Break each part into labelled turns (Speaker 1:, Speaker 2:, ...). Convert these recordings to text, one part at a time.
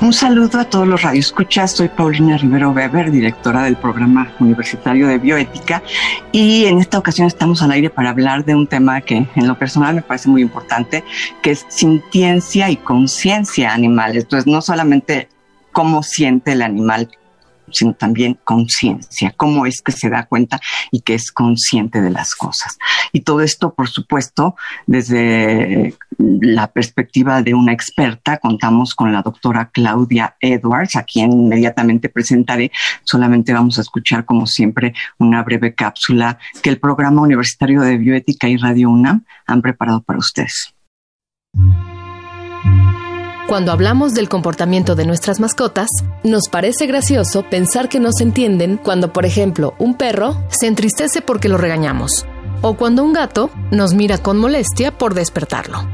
Speaker 1: Un saludo a todos los radioescuchas. Soy Paulina Rivero Weber, directora del programa universitario de bioética, y en esta ocasión estamos al aire para hablar de un tema que en lo personal me parece muy importante, que es sintiencia y conciencia animal. Entonces, no solamente cómo siente el animal sino también conciencia, cómo es que se da cuenta y que es consciente de las cosas. Y todo esto, por supuesto, desde la perspectiva de una experta, contamos con la doctora Claudia Edwards, a quien inmediatamente presentaré. Solamente vamos a escuchar, como siempre, una breve cápsula que el Programa Universitario de Bioética y Radio UNAM han preparado para ustedes.
Speaker 2: Cuando hablamos del comportamiento de nuestras mascotas, nos parece gracioso pensar que nos entienden cuando, por ejemplo, un perro se entristece porque lo regañamos, o cuando un gato nos mira con molestia por despertarlo.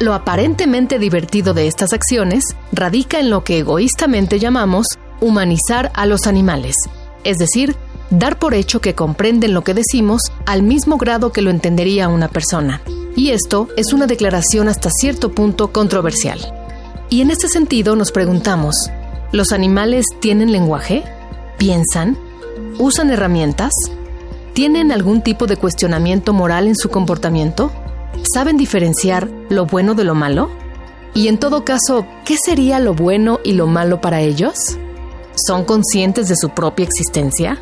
Speaker 2: Lo aparentemente divertido de estas acciones radica en lo que egoístamente llamamos humanizar a los animales, es decir, dar por hecho que comprenden lo que decimos al mismo grado que lo entendería una persona. Y esto es una declaración hasta cierto punto controversial. Y en este sentido nos preguntamos, ¿los animales tienen lenguaje? ¿Piensan? ¿Usan herramientas? ¿Tienen algún tipo de cuestionamiento moral en su comportamiento? ¿Saben diferenciar lo bueno de lo malo? Y en todo caso, ¿qué sería lo bueno y lo malo para ellos? ¿Son conscientes de su propia existencia?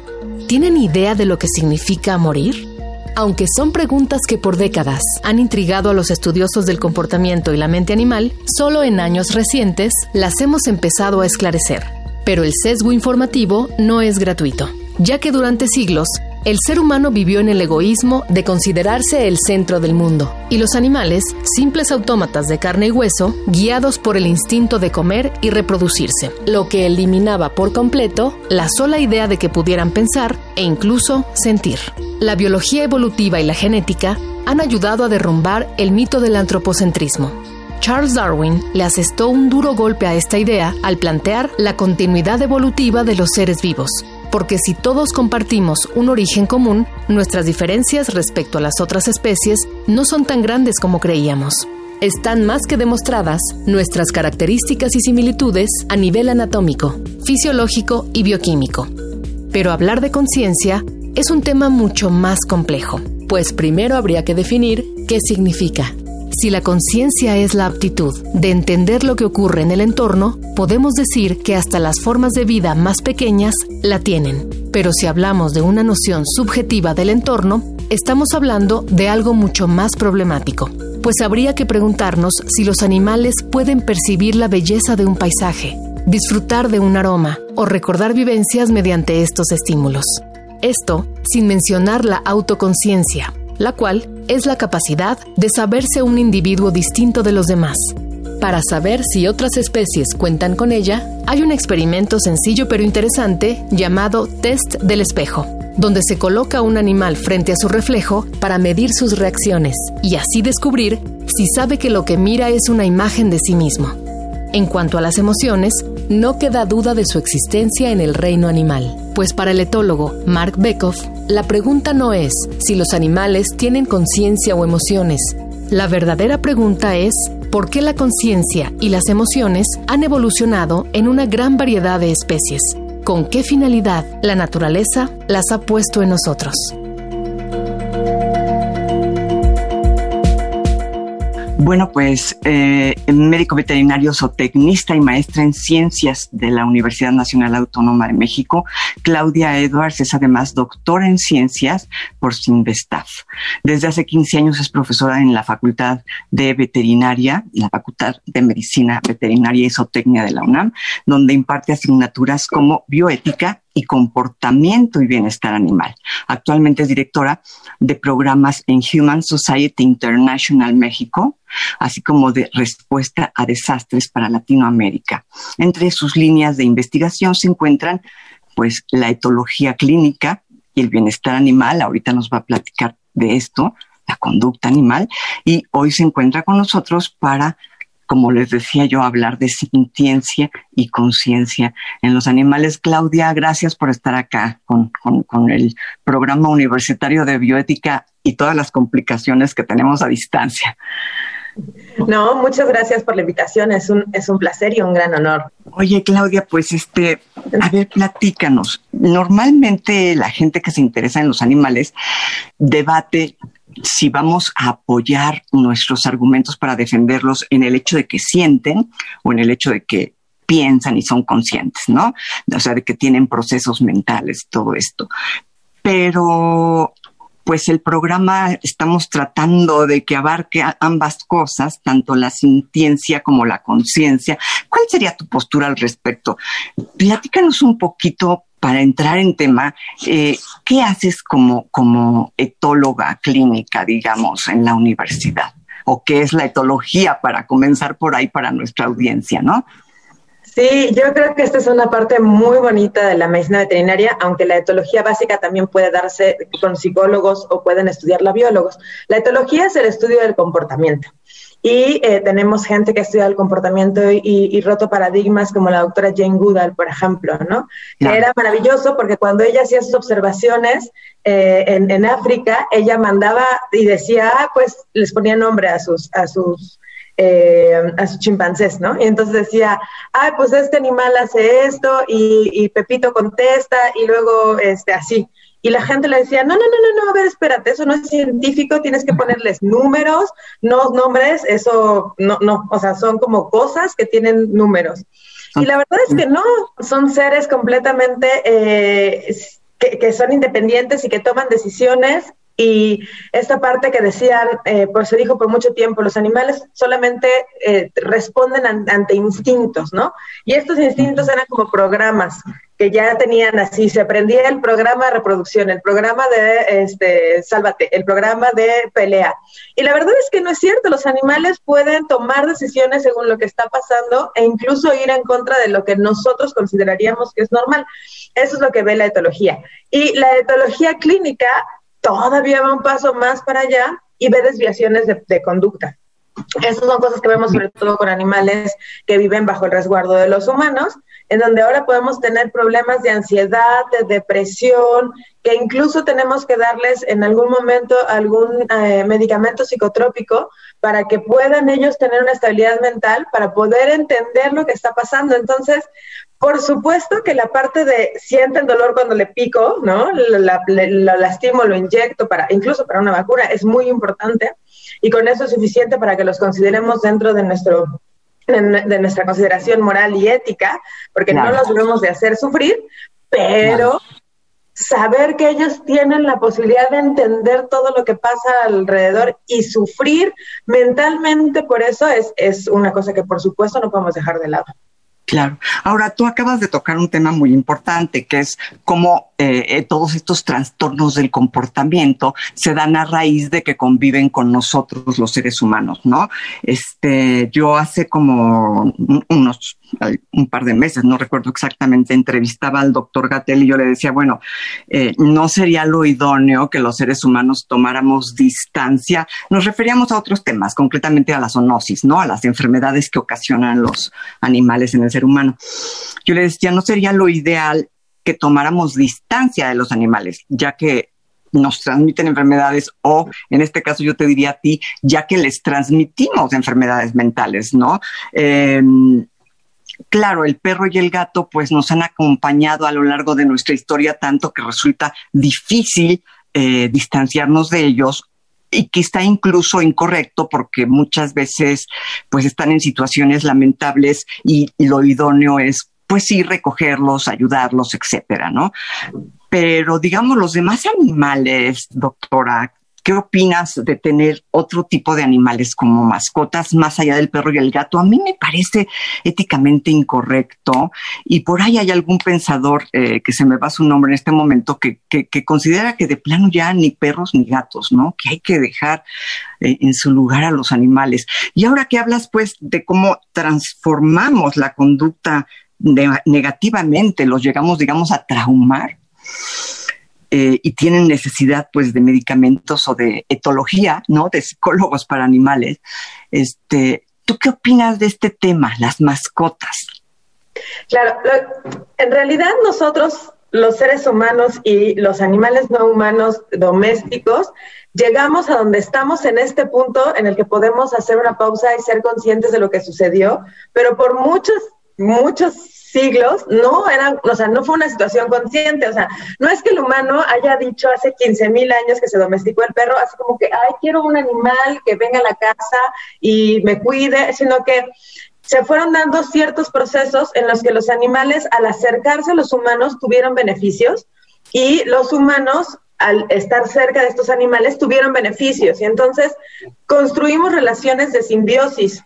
Speaker 2: ¿Tienen idea de lo que significa morir? Aunque son preguntas que por décadas han intrigado a los estudiosos del comportamiento y la mente animal, solo en años recientes las hemos empezado a esclarecer. Pero el sesgo informativo no es gratuito, ya que durante siglos el ser humano vivió en el egoísmo de considerarse el centro del mundo, y los animales, simples autómatas de carne y hueso, guiados por el instinto de comer y reproducirse, lo que eliminaba por completo la sola idea de que pudieran pensar e incluso sentir. La biología evolutiva y la genética han ayudado a derrumbar el mito del antropocentrismo. Charles Darwin le asestó un duro golpe a esta idea al plantear la continuidad evolutiva de los seres vivos, porque si todos compartimos un origen común, nuestras diferencias respecto a las otras especies no son tan grandes como creíamos. Están más que demostradas nuestras características y similitudes a nivel anatómico, fisiológico y bioquímico. Pero hablar de conciencia es un tema mucho más complejo, pues primero habría que definir qué significa. Si la conciencia es la aptitud de entender lo que ocurre en el entorno, podemos decir que hasta las formas de vida más pequeñas la tienen. Pero si hablamos de una noción subjetiva del entorno, estamos hablando de algo mucho más problemático, pues habría que preguntarnos si los animales pueden percibir la belleza de un paisaje, disfrutar de un aroma o recordar vivencias mediante estos estímulos. Esto sin mencionar la autoconciencia, la cual es la capacidad de saberse un individuo distinto de los demás. Para saber si otras especies cuentan con ella, hay un experimento sencillo pero interesante llamado test del espejo, donde se coloca un animal frente a su reflejo para medir sus reacciones y así descubrir si sabe que lo que mira es una imagen de sí mismo. En cuanto a las emociones, no queda duda de su existencia en el reino animal, pues para el etólogo Mark Bekoff, la pregunta no es si los animales tienen conciencia o emociones. La verdadera pregunta es por qué la conciencia y las emociones han evolucionado en una gran variedad de especies. ¿Con qué finalidad la naturaleza las ha puesto en nosotros?
Speaker 1: Bueno, pues eh, médico veterinario zootecnista y maestra en ciencias de la Universidad Nacional Autónoma de México, Claudia Edwards es además doctora en ciencias por Sinvestaf. Desde hace 15 años es profesora en la Facultad de Veterinaria, la Facultad de Medicina Veterinaria y Zootecnia de la UNAM, donde imparte asignaturas como bioética y comportamiento y bienestar animal. Actualmente es directora de programas en Human Society International México, así como de respuesta a desastres para Latinoamérica. Entre sus líneas de investigación se encuentran pues la etología clínica y el bienestar animal. Ahorita nos va a platicar de esto, la conducta animal, y hoy se encuentra con nosotros para como les decía yo, hablar de sintiencia y conciencia en los animales. Claudia, gracias por estar acá con, el programa universitario de bioética y todas las complicaciones que tenemos a distancia.
Speaker 3: No, muchas gracias por la invitación, es un, es un placer y un gran honor.
Speaker 1: Oye, Claudia, pues este, a ver, platícanos. Normalmente la gente que se interesa en los animales debate si vamos a apoyar nuestros argumentos para defenderlos en el hecho de que sienten o en el hecho de que piensan y son conscientes, ¿no? O sea, de que tienen procesos mentales, todo esto. Pero pues el programa estamos tratando de que abarque ambas cosas, tanto la sintiencia como la conciencia. ¿Cuál sería tu postura al respecto? Platícanos un poquito para entrar en tema, eh, ¿qué haces como, como etóloga clínica, digamos, en la universidad? ¿O qué es la etología para comenzar por ahí para nuestra audiencia, no?
Speaker 3: Sí, yo creo que esta es una parte muy bonita de la medicina veterinaria, aunque la etología básica también puede darse con psicólogos o pueden estudiarla biólogos. La etología es el estudio del comportamiento. Y eh, tenemos gente que estudia el comportamiento y, roto paradigmas, como la doctora Jane Goodall, por ejemplo, ¿no? Que era maravilloso porque cuando ella hacía sus observaciones eh, en, África, ella mandaba y decía, ah, pues les ponía nombre a sus, a sus eh, a sus chimpancés, ¿no? Y entonces decía, ah, pues este animal hace esto y, y, Pepito contesta y luego este, así. Y la gente le decía, no, no, no, no, no, a ver, espérate, eso no es científico, tienes que ponerles números, no nombres, eso no, no, o sea, son como cosas que tienen números. Y la verdad es que no, son seres completamente eh, que, que, son independientes y que toman decisiones y esta parte que decían, eh, pues se dijo por mucho tiempo, los animales solamente eh, responden ante instintos, ¿no? Y estos instintos eran como programas que ya tenían así, se aprendía el programa de reproducción, el programa de este, sálvate, el programa de pelea. Y la verdad es que no es cierto, los animales pueden tomar decisiones según lo que está pasando e incluso ir en contra de lo que nosotros consideraríamos que es normal. Eso es lo que ve la etología. Y la etología clínica todavía va un paso más para allá y ve desviaciones de, conducta. Estas son cosas que vemos sobre todo con animales que viven bajo el resguardo de los humanos, en donde ahora podemos tener problemas de ansiedad, de depresión, que incluso tenemos que darles en algún momento algún eh, medicamento psicotrópico para que puedan ellos tener una estabilidad mental, para poder entender lo que está pasando. Entonces, por supuesto que la parte de siente el dolor cuando le pico, ¿no? Lo, lastimo, lo inyecto, para, incluso para una vacuna, es muy importante y con eso es suficiente para que los consideremos dentro de nuestro de, nuestra consideración moral y ética, porque no los debemos de hacer sufrir, pero saber que ellos tienen la posibilidad de entender todo lo que pasa alrededor y sufrir mentalmente por eso es, es una cosa que por supuesto no podemos dejar de lado.
Speaker 1: Claro. Ahora, tú acabas de tocar un tema muy importante, que es cómo eh, eh, todos estos trastornos del comportamiento se dan a raíz de que conviven con nosotros los seres humanos, ¿no? Este, yo hace como unos un par de meses, no recuerdo exactamente, entrevistaba al doctor Gatel y yo le decía, bueno, eh, no sería lo idóneo que los seres humanos tomáramos distancia. Nos referíamos a otros temas, concretamente a la zoonosis, ¿no? A las enfermedades que ocasionan los animales en el ser humano. Yo le decía, no sería lo ideal que tomáramos distancia de los animales, ya que nos transmiten enfermedades o, en este caso, yo te diría a ti, ya que les transmitimos enfermedades mentales, ¿no? Em, claro, el perro y el gato pues nos han acompañado a lo largo de nuestra historia tanto que resulta difícil eh, distanciarnos de ellos y que está incluso incorrecto porque muchas veces pues están en situaciones lamentables y, lo idóneo es pues sí recogerlos, ayudarlos, etcétera, ¿no? Pero digamos los demás animales, doctora, ¿Qué opinas de tener otro tipo de animales como mascotas más allá del perro y el gato? A mí me parece éticamente incorrecto y por ahí hay algún pensador eh, que se me va su nombre en este momento que, que, considera que de plano ya ni perros ni gatos, ¿no? Que hay que dejar eh, en su lugar a los animales. Y ahora que hablas pues de cómo transformamos la conducta negativamente, los llegamos, digamos, a traumar. Eh, y tienen necesidad pues de medicamentos o de etología, ¿no? De psicólogos para animales. Este, ¿tú qué opinas de este tema, las mascotas?
Speaker 3: Claro, en realidad nosotros los seres humanos y los animales no humanos domésticos llegamos a donde estamos en este punto en el que podemos hacer una pausa y ser conscientes de lo que sucedió, pero por muchos, muchos siglos, no eran, o sea, no fue una situación consciente, o sea, no es que el humano haya dicho hace 15 mil años que se domesticó el perro, así como que, ay, quiero un animal que venga a la casa y me cuide, sino que se fueron dando ciertos procesos en los que los animales, al acercarse a los humanos, tuvieron beneficios y los humanos al estar cerca de estos animales tuvieron beneficios. Y entonces construimos relaciones de simbiosis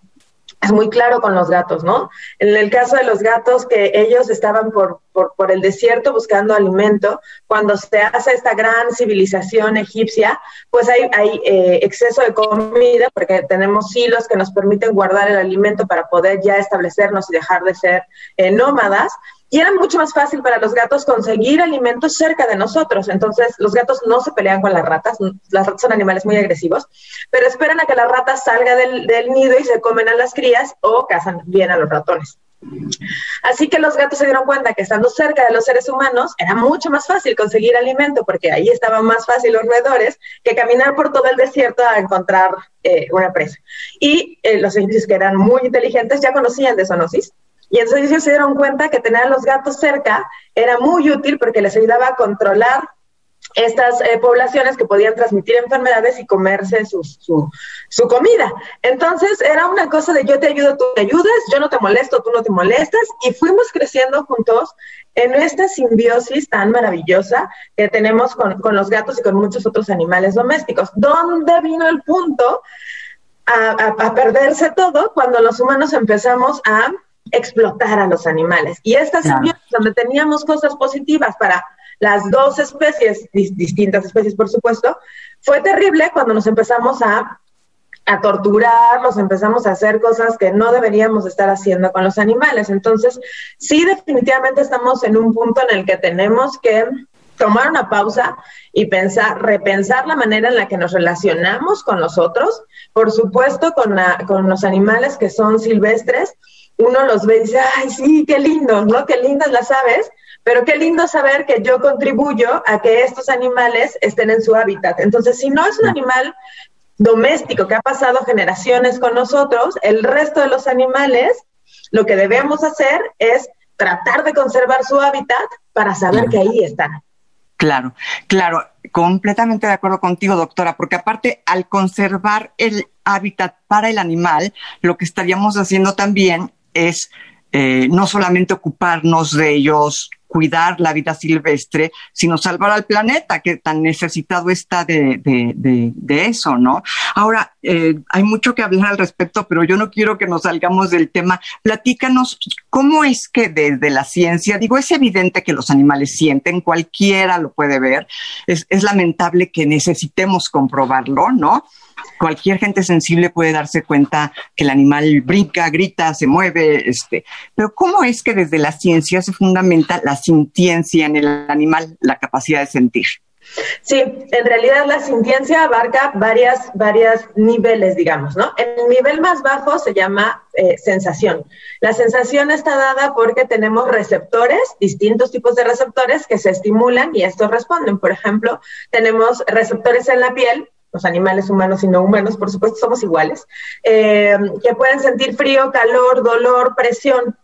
Speaker 3: es muy claro con los gatos, ¿no? En el caso de los gatos, que ellos estaban por, por, por, el desierto buscando alimento, cuando se hace esta gran civilización egipcia, pues hay, hay eh, exceso de comida, porque tenemos hilos que nos permiten guardar el alimento para poder ya establecernos y dejar de ser eh, nómadas. Y era mucho más fácil para los gatos conseguir alimentos cerca de nosotros. Entonces, los gatos no se pelean con las ratas. Las ratas son animales muy agresivos, pero esperan a que la rata salga del, nido y se comen a las crías o cazan bien a los ratones. Así que los gatos se dieron cuenta que estando cerca de los seres humanos era mucho más fácil conseguir alimento porque ahí estaban más fácil los roedores que caminar por todo el desierto a encontrar eh, una presa. Y eh, los egipcios que eran muy inteligentes ya conocían de zoonosis y entonces ellos se dieron cuenta que tener a los gatos cerca era muy útil porque les ayudaba a controlar estas eh, poblaciones que podían transmitir enfermedades y comerse su, su, comida. Entonces era una cosa de yo te ayudo, tú te ayudas, yo no te molesto, tú no te molestas, y fuimos creciendo juntos en esta simbiosis tan maravillosa que tenemos con, con los gatos y con muchos otros animales domésticos. ¿Dónde vino el punto a, a perderse todo cuando los humanos empezamos a explotar a los animales. Y esta simbiosis, donde teníamos cosas positivas para las dos especies, distintas especies por supuesto, fue terrible cuando nos empezamos a, a torturar, nos empezamos a hacer cosas que no deberíamos estar haciendo con los animales. Entonces, sí, definitivamente estamos en un punto en el que tenemos que tomar una pausa y pensar, repensar la manera en la que nos relacionamos con los otros, por supuesto con, con los animales que son silvestres, uno los ve y dice, ay, sí, qué lindo, ¿no? Qué lindas las aves, pero qué lindo saber que yo contribuyo a que estos animales estén en su hábitat. Entonces, si no es un animal doméstico que ha pasado generaciones con nosotros, el resto de los animales, lo que debemos hacer es tratar de conservar su hábitat para saber que ahí están.
Speaker 1: Claro, claro, completamente de acuerdo contigo, doctora, porque aparte al conservar el hábitat para el animal, lo que estaríamos haciendo también es eh, no solamente ocuparnos de ellos, cuidar la vida silvestre, sino salvar al planeta, que tan necesitado está de, eso, ¿no? Ahora, eh, hay mucho que hablar al respecto, pero yo no quiero que nos salgamos del tema. Platícanos, ¿cómo es que desde la ciencia, digo, es evidente que los animales sienten, cualquiera lo puede ver, es, es lamentable que necesitemos comprobarlo, ¿no? cualquier gente sensible puede darse cuenta que el animal brinca, grita, se mueve, este, pero ¿cómo es que desde la ciencia se fundamenta la sintiencia en el animal, la capacidad de sentir?
Speaker 3: Sí, en realidad la sintiencia abarca varias, varias niveles, digamos, ¿no? El nivel más bajo se llama eh, sensación. La sensación está dada porque tenemos receptores, distintos tipos de receptores que se estimulan y estos responden. Por ejemplo, tenemos receptores en la piel los animales humanos y no humanos, por supuesto, somos iguales, eh, que pueden sentir frío, calor, dolor, presión.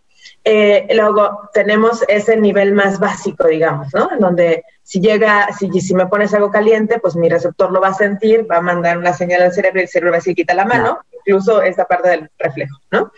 Speaker 3: Eh, luego tenemos ese nivel más básico, digamos, ¿no? En donde si llega, si, si me pones algo caliente, pues mi receptor lo va a sentir, va a mandar una señal al cerebro y el cerebro va a decir quita la mano, incluso esta parte del reflejo, ¿no?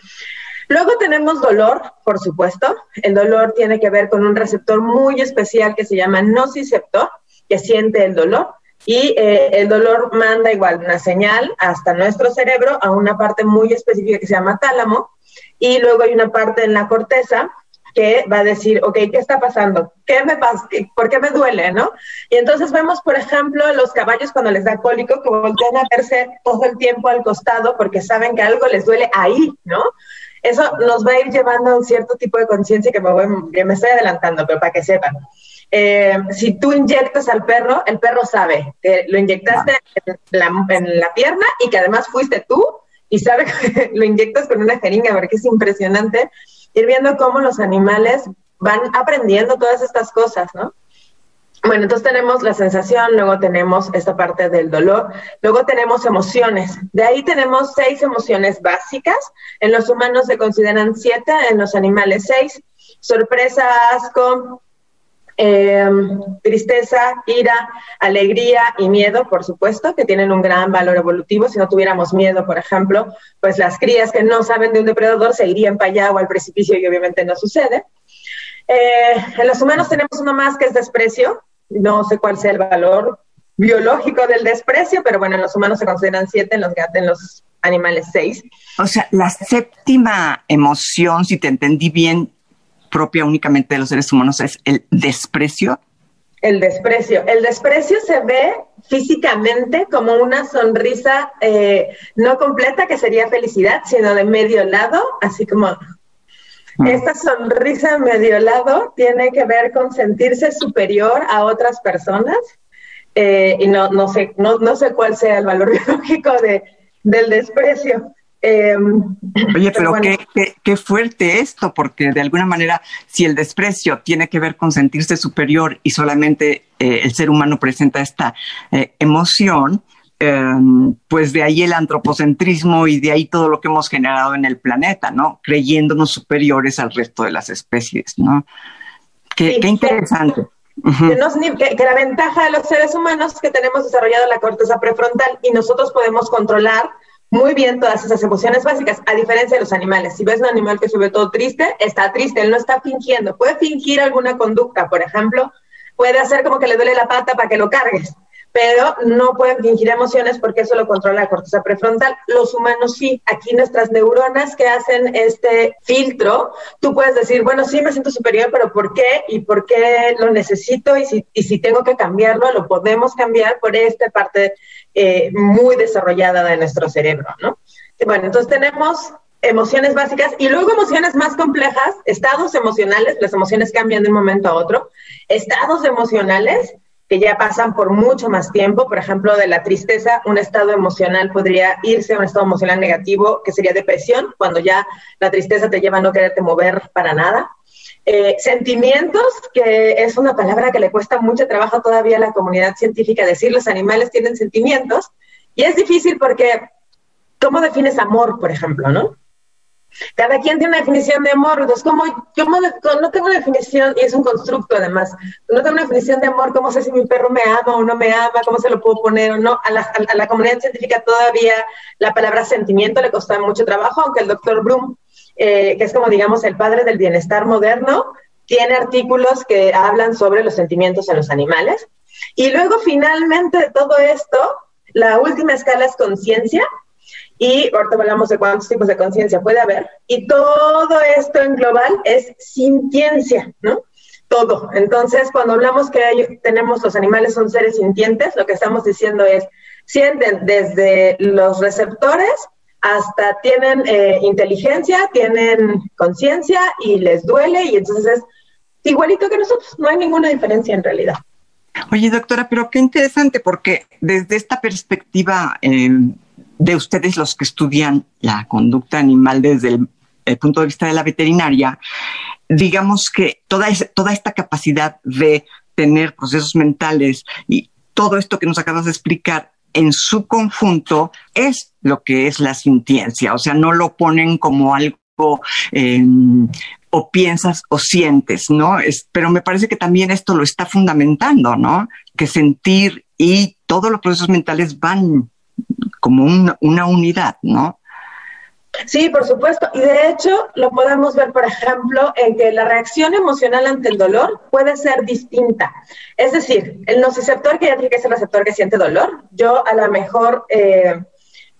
Speaker 3: Luego tenemos dolor, por supuesto. El dolor tiene que ver con un receptor muy especial que se llama nociceptor, que siente el dolor y eh, el dolor manda igual una señal hasta nuestro cerebro a una parte muy específica que se llama tálamo y luego hay una parte en la corteza que va a decir, ok, ¿qué está pasando? ¿Qué me pasa? ¿Por qué me duele? ¿no? Y entonces vemos, por ejemplo, los caballos cuando les da cólico que voltean a verse todo el tiempo al costado porque saben que algo les duele ahí, ¿no? Eso nos va a ir llevando a un cierto tipo de conciencia que me, voy, que me estoy adelantando, pero para que sepan. Eh, si tú inyectas al perro, el perro sabe que lo inyectaste en la, en la pierna y que además fuiste tú y sabe que lo inyectas con una jeringa, porque es impresionante ir viendo cómo los animales van aprendiendo todas estas cosas, ¿no? Bueno, entonces tenemos la sensación, luego tenemos esta parte del dolor, luego tenemos emociones. De ahí tenemos seis emociones básicas. En los humanos se consideran siete, en los animales seis. Sorpresa, asco, em, tristeza, ira, alegría y miedo, por supuesto, que tienen un gran valor evolutivo. Si no tuviéramos miedo, por ejemplo, pues las crías que no saben de un depredador se irían para allá o al precipicio y obviamente no sucede. Eh, en los humanos tenemos uno más que es desprecio, no sé cuál sea el valor biológico del desprecio, pero bueno, en los humanos se consideran siete, en los gatos, en los animales seis.
Speaker 1: O sea, la séptima emoción, si te entendí bien, propia únicamente de los seres humanos es el desprecio.
Speaker 3: El desprecio. El desprecio se ve físicamente como una sonrisa eh, no completa, que sería felicidad, sino de medio lado, así como esta sonrisa medio lado tiene que ver con sentirse superior a otras personas eh, y no, no, sé, no, no, sé cuál sea el valor biológico de, del desprecio.
Speaker 1: Em, Oye, pero, qué, qué, fuerte esto, porque de alguna manera, si el desprecio tiene que ver con sentirse superior y solamente eh, el ser humano presenta esta eh, emoción, Em, pues de ahí el antropocentrismo y de ahí todo lo que hemos generado en el planeta, ¿no? Creyéndonos superiores al resto de las especies, ¿no? Qué, interesante.
Speaker 3: Que, que, la ventaja de los seres humanos es que tenemos desarrollado la corteza prefrontal y nosotros podemos controlar muy bien todas esas emociones básicas, a diferencia de los animales. Si ves un animal que se ve todo triste, está triste, él no está fingiendo. Puede fingir alguna conducta, por ejemplo, puede hacer como que le duele la pata para que lo cargues, pero no pueden fingir emociones porque eso lo controla la corteza prefrontal. Los humanos sí, aquí nuestras neuronas que hacen este filtro, tú puedes decir, bueno, sí me siento superior, pero ¿por qué? ¿Y por qué lo necesito? Y si, y si tengo que cambiarlo, lo podemos cambiar por esta parte eh, muy desarrollada de nuestro cerebro, ¿no? Bueno, entonces tenemos emociones básicas y luego emociones más complejas, estados emocionales, las emociones cambian de un momento a otro, estados emocionales que ya pasan por mucho más tiempo. Por ejemplo, de la tristeza, un estado emocional podría irse a un estado emocional negativo, que sería depresión, cuando ya la tristeza te lleva a no quererte mover para nada. Eh, sentimientos, que es una palabra que le cuesta mucho trabajo todavía a la comunidad científica decir, los animales tienen sentimientos, y es difícil porque, ¿cómo defines amor, por ejemplo, no? Cada quien tiene una definición de amor, entonces como yo no tengo una definición, y es un constructo además, no tengo una definición de amor, cómo sé si mi perro me ama o no me ama, cómo se lo puedo poner o no. A la, comunidad científica todavía la palabra sentimiento le costaba mucho trabajo, aunque el doctor Bloom, eh, que es como digamos el padre del bienestar moderno, tiene artículos que hablan sobre los sentimientos en los animales. Y luego finalmente de todo esto, la última escala es conciencia, y ahorita hablamos de cuántos tipos de conciencia puede haber. Y todo esto en global es sintiencia, ¿no? Todo. Entonces, cuando hablamos que tenemos los animales son seres sintientes, lo que estamos diciendo es, sienten desde los receptores hasta tienen eh, inteligencia, tienen conciencia y les duele y entonces es igualito que nosotros, no hay ninguna diferencia en realidad.
Speaker 1: Oye, doctora, pero qué interesante porque desde esta perspectiva eh, de ustedes los que estudian la conducta animal desde el, punto de vista de la veterinaria, digamos que toda, esta capacidad de tener procesos mentales y todo esto que nos acabas de explicar en su conjunto es lo que es la sintiencia, o sea, no lo ponen como algo em, o piensas o sientes, ¿no? Es, pero me parece que también esto lo está fundamentando, ¿no? Que sentir y todos los procesos mentales van como una unidad, ¿no?
Speaker 3: Sí, por supuesto. Y de hecho lo podemos ver, por ejemplo, en que la reacción emocional ante el dolor puede ser distinta. Es decir, el nociceptor que es el receptor que siente dolor, yo a lo mejor eh,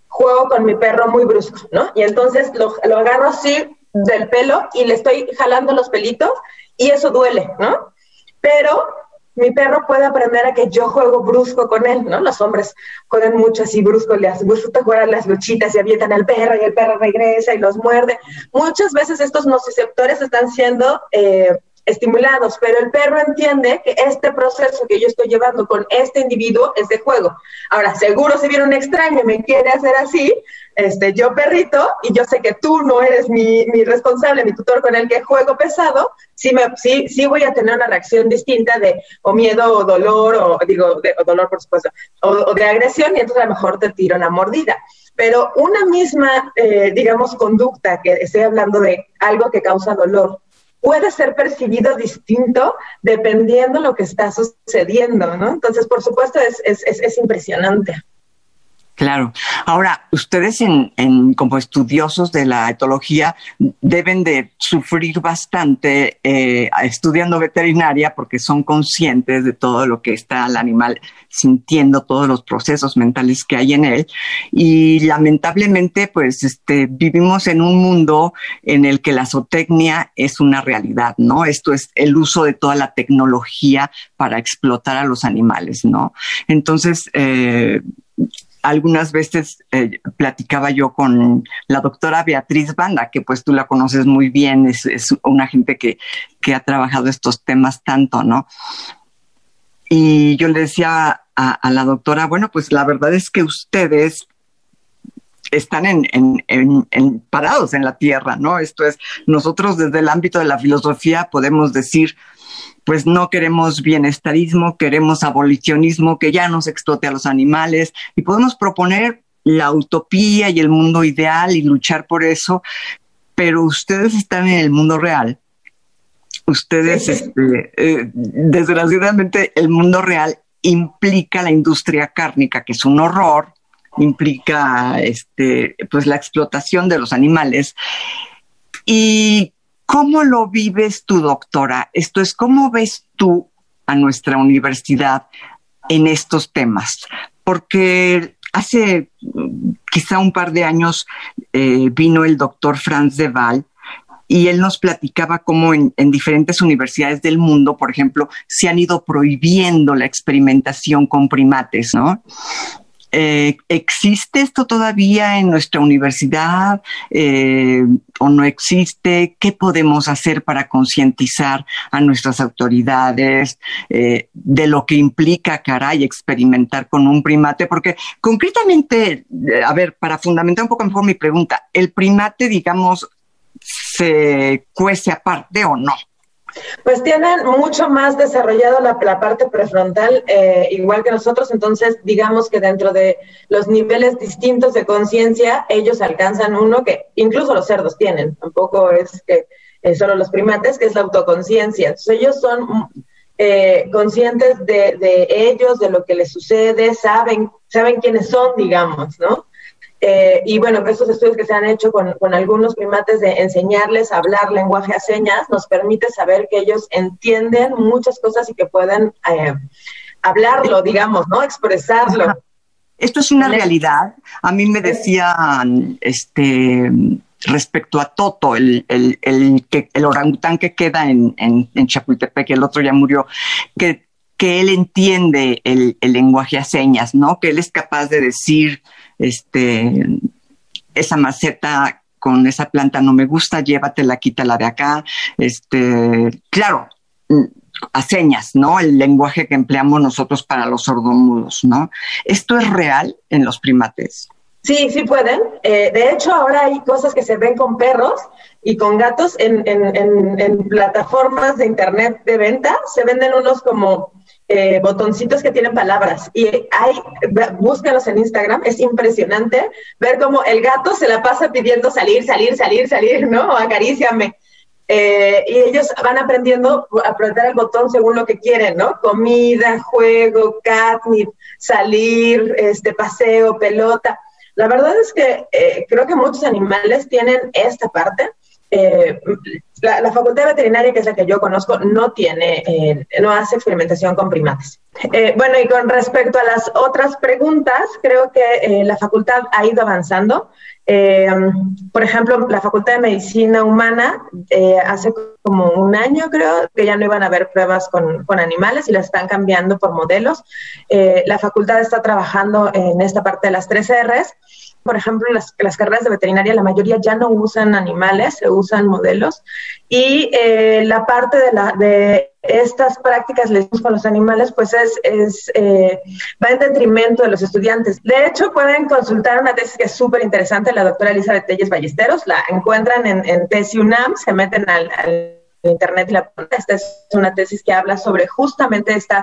Speaker 3: juego con mi perro muy brusco, ¿no? Y entonces lo, lo agarro así del pelo y le estoy jalando los pelitos y eso duele, ¿no? Pero mi perro puede aprender a que yo juego brusco con él, ¿no? Los hombres juegan mucho así brusco, les gusta jugar a las luchitas y avientan al perro y el perro regresa y los muerde. Muchas veces estos nociceptores están siendo eh, estimulados, pero el perro entiende que este proceso que yo estoy llevando con este individuo es de juego. Ahora, seguro si viene un extraño y me quiere hacer así, este, yo perrito, y yo sé que tú no eres mi, mi responsable, mi tutor con el que juego pesado, sí, me, sí, sí voy a tener una reacción distinta de o miedo o dolor, o digo, o dolor por supuesto, o, de agresión, y entonces a lo mejor te tiro una mordida. Pero una misma, eh, digamos, conducta, que estoy hablando de algo que causa dolor, puede ser percibido distinto dependiendo lo que está sucediendo, ¿no? Entonces, por supuesto, es, es, es impresionante.
Speaker 1: Claro. Ahora, ustedes en, como estudiosos de la etología deben de sufrir bastante eh, estudiando veterinaria porque son conscientes de todo lo que está el animal sintiendo, todos los procesos mentales que hay en él. Y lamentablemente, pues, este, vivimos en un mundo en el que la zootecnia es una realidad, ¿no? Esto es el uso de toda la tecnología para explotar a los animales, ¿no? Entonces, eh, algunas veces eh, platicaba yo con la doctora Beatriz Banda, que pues tú la conoces muy bien, es, una gente que, ha trabajado estos temas tanto, ¿no? Y yo le decía a, la doctora, bueno, pues la verdad es que ustedes están en, parados en la tierra, ¿no? Esto es, nosotros desde el ámbito de la filosofía podemos decir, pues no queremos bienestarismo, queremos abolicionismo, que ya no se explote a los animales y podemos proponer la utopía y el mundo ideal y luchar por eso, pero ustedes están en el mundo real. Ustedes, este, eh, desgraciadamente, el mundo real implica la industria cárnica, que es un horror, implica este, pues la explotación de los animales. Y ¿Cómo lo vives tú, doctora? Esto es, ¿cómo ves tú a nuestra universidad en estos temas? Porque hace mm, quizá un par de años eh, vino el doctor Franz de Waal y él nos platicaba cómo en, en, diferentes universidades del mundo, por ejemplo, se han ido prohibiendo la experimentación con primates, ¿no? Eh, ¿Existe esto todavía en nuestra universidad eh, o no existe? ¿Qué podemos hacer para concientizar a nuestras autoridades eh, de lo que implica, caray, experimentar con un primate? Porque concretamente, a ver, para fundamentar un poco mejor mi pregunta, ¿el primate, digamos, se cuece aparte o no?
Speaker 3: Pues tienen mucho más desarrollado la, parte prefrontal, eh, igual que nosotros, entonces digamos que dentro de los niveles distintos de conciencia, ellos alcanzan uno que incluso los cerdos tienen, tampoco es que eh, solo los primates, que es la autoconciencia. ellos son eh, conscientes de, de, ellos, de lo que les sucede, saben, saben quiénes son, digamos, ¿no? Eh, y bueno, estos estudios que se han hecho con, algunos primates de enseñarles a hablar lenguaje a señas nos permite saber que ellos entienden muchas cosas y que pueden eh, hablarlo, digamos, ¿no? Expresarlo.
Speaker 1: Esto es una realidad. A mí me decían, este, respecto a Toto, el, el, el, el orangután que queda en, en, en Chapultepec, el otro ya murió, que, que él entiende el, el lenguaje a señas, ¿no? Que él es capaz de decir, este, esa maceta con esa planta no me gusta, llévatela, quítala de acá. Este, claro, a señas, ¿no? El lenguaje que empleamos nosotros para los sordomudos, ¿no? ¿Esto es real en los primates?
Speaker 3: Sí, sí pueden. Eh, de hecho, ahora hay cosas que se ven con perros y con gatos en, en plataformas de internet de venta. Se venden unos como eh, botoncitos que tienen palabras y hay, búsquenlos en Instagram, es impresionante ver cómo el gato se la pasa pidiendo salir, salir, salir, salir, ¿no? Acaríciame. Eh, y ellos van aprendiendo a apretar el botón según lo que quieren, ¿no? Comida, juego, catnip, salir, este paseo, pelota. La verdad es que eh, creo que muchos animales tienen esta parte. Eh, la, facultad veterinaria, que es la que yo conozco, no tiene, eh, no hace experimentación con primates. bueno, y con respecto a las otras preguntas, creo que la facultad ha ido avanzando. Por ejemplo, la Facultad de Medicina Humana hace como un año, creo, que ya no iban a haber pruebas con, con animales y las están cambiando por modelos. la facultad está trabajando en esta parte de las tres R's por ejemplo, las, las carreras de veterinaria, la mayoría ya no usan animales, se usan modelos. Y eh, la parte de, la, de estas prácticas con los animales, pues es, es eh, va en detrimento de los estudiantes. De hecho, pueden consultar una tesis que es súper interesante, la doctora Elizabeth Telles Ballesteros, la encuentran en, en UNAM, se meten al Internet y la Esta es una tesis que habla sobre justamente este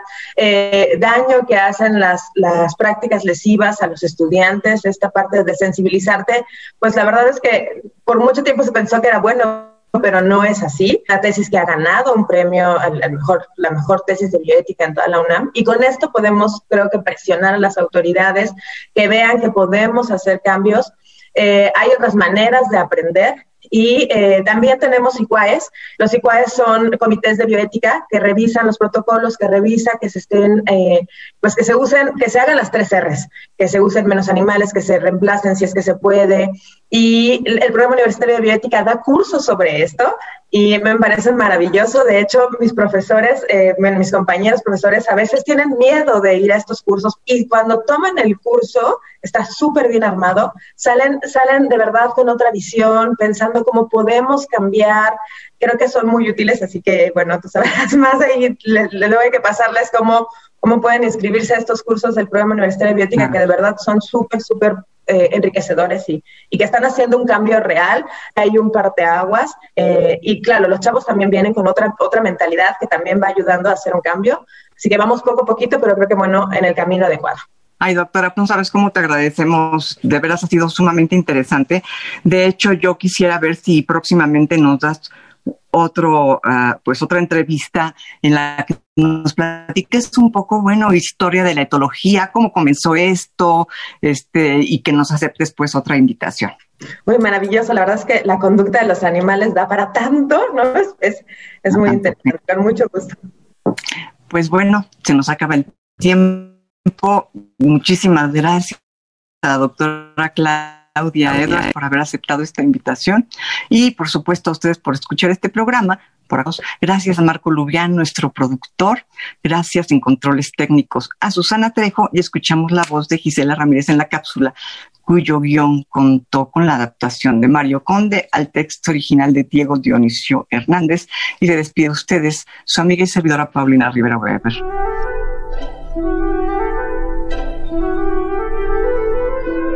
Speaker 3: daño que hacen las, las prácticas lesivas a los estudiantes, esta parte de sensibilizarte. Pues la verdad es que por mucho tiempo se pensó que era bueno pero no es así. La tesis que ha ganado un premio, a la mejor, la mejor tesis de bioética en toda la UNAM. Y con esto podemos, creo que, presionar a las autoridades que vean que podemos hacer cambios. Eh, hay otras maneras de aprender y eh, también tenemos ICUAES. Los ICUAES son comités de bioética que revisan los protocolos, que revisan que se estén, eh, pues que se usen, que se hagan las tres R's, que se usen menos animales, que se reemplacen si es que se puede. Y el programa universitario de bioética da cursos sobre esto y me parece maravilloso. De hecho, mis profesores, eh, mis compañeros profesores a veces tienen miedo de ir a estos cursos y cuando toman el curso, está súper bien armado, salen, salen de verdad con otra visión, pensando cómo podemos cambiar. Creo que son muy útiles, así que bueno, tú sabrás más ahí, le, le doy que pasarles cómo, cómo pueden inscribirse a estos cursos del programa universitario de bioética, que de verdad son súper, súper eh, enriquecedores y, y, que están haciendo un cambio real. Hay un parteaguas eh, y claro, los chavos también vienen con otra, otra mentalidad que también va ayudando a hacer un cambio. Así que vamos poco a poquito, pero creo que bueno, en el camino adecuado.
Speaker 1: Ay, doctora, no sabes cómo te agradecemos. De veras ha sido sumamente interesante. De hecho, yo quisiera ver si próximamente nos das otro, uh, pues otra entrevista en la que nos platiques un poco, bueno, historia de la etología, cómo comenzó esto, este, y que nos aceptes pues otra invitación.
Speaker 3: Muy maravilloso, la verdad es que la conducta de los animales da para tanto, ¿no? Es, es, muy interesante, con mucho gusto.
Speaker 1: Pues bueno, se nos acaba el tiempo. Muchísimas gracias a la doctora Clara Claudia Edwards por haber aceptado esta invitación y por supuesto a ustedes por escuchar este programa. Por gracias a Marco Lubián, nuestro productor. Gracias en controles técnicos a Susana Trejo y escuchamos la voz de Gisela Ramírez en la cápsula, cuyo guion contó con la adaptación de Mario Conde al texto original de Diego Dionisio Hernández. Y le despido a ustedes su amiga y servidora Paulina Rivera Weber.